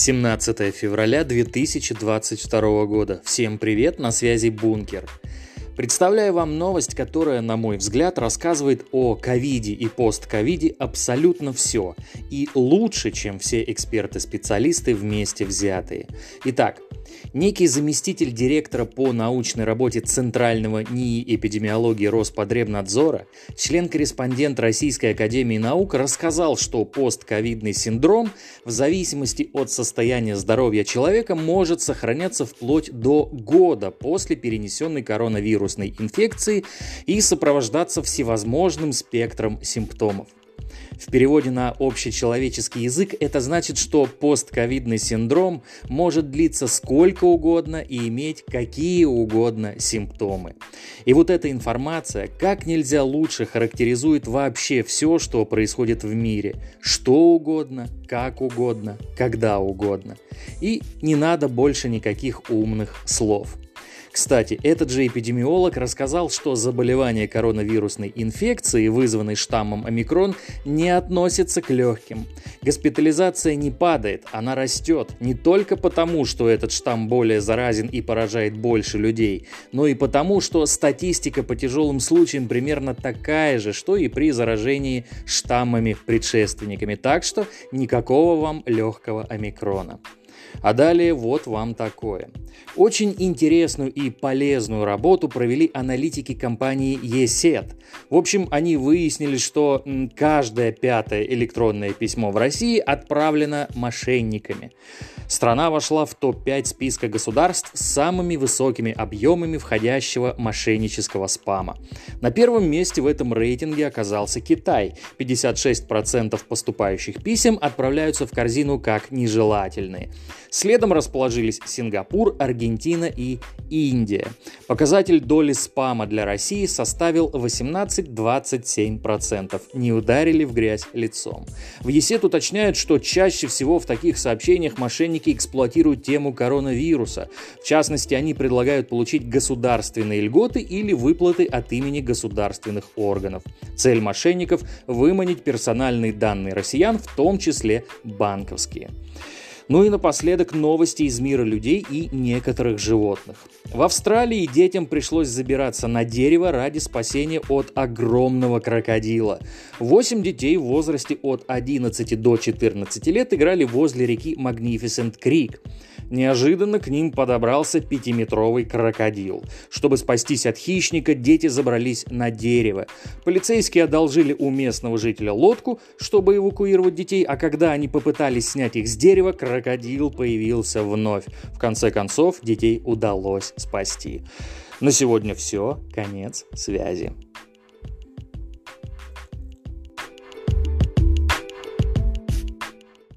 17 февраля 2022 года. Всем привет, на связи Бункер. Представляю вам новость, которая, на мой взгляд, рассказывает о ковиде и постковиде абсолютно все. И лучше, чем все эксперты-специалисты вместе взятые. Итак, Некий заместитель директора по научной работе Центрального НИИ эпидемиологии Роспотребнадзора, член-корреспондент Российской Академии Наук, рассказал, что постковидный синдром в зависимости от состояния здоровья человека может сохраняться вплоть до года после перенесенной коронавирусной инфекции и сопровождаться всевозможным спектром симптомов. В переводе на общечеловеческий язык это значит, что постковидный синдром может длиться сколько угодно и иметь какие угодно симптомы. И вот эта информация как нельзя лучше характеризует вообще все, что происходит в мире. Что угодно, как угодно, когда угодно. И не надо больше никаких умных слов. Кстати, этот же эпидемиолог рассказал, что заболевание коронавирусной инфекцией, вызванной штаммом омикрон, не относится к легким. Госпитализация не падает, она растет не только потому, что этот штамм более заразен и поражает больше людей, но и потому, что статистика по тяжелым случаям примерно такая же, что и при заражении штаммами-предшественниками. Так что никакого вам легкого омикрона. А далее вот вам такое. Очень интересную и полезную работу провели аналитики компании ESET. В общем, они выяснили, что каждое пятое электронное письмо в России отправлено мошенниками. Страна вошла в топ-5 списка государств с самыми высокими объемами входящего мошеннического спама. На первом месте в этом рейтинге оказался Китай. 56% поступающих писем отправляются в корзину как нежелательные. Следом расположились Сингапур, Аргентина и Индия. Показатель доли спама для России составил 18-27%. Не ударили в грязь лицом. В ЕСЕТ уточняют, что чаще всего в таких сообщениях мошенники эксплуатируют тему коронавируса. В частности, они предлагают получить государственные льготы или выплаты от имени государственных органов. Цель мошенников – выманить персональные данные россиян, в том числе банковские. Ну и напоследок новости из мира людей и некоторых животных. В Австралии детям пришлось забираться на дерево ради спасения от огромного крокодила. Восемь детей в возрасте от 11 до 14 лет играли возле реки Magnificent Creek. Неожиданно к ним подобрался пятиметровый крокодил. Чтобы спастись от хищника, дети забрались на дерево. Полицейские одолжили у местного жителя лодку, чтобы эвакуировать детей, а когда они попытались снять их с дерева, крокодил появился вновь. В конце концов, детей удалось спасти. На сегодня все. Конец связи.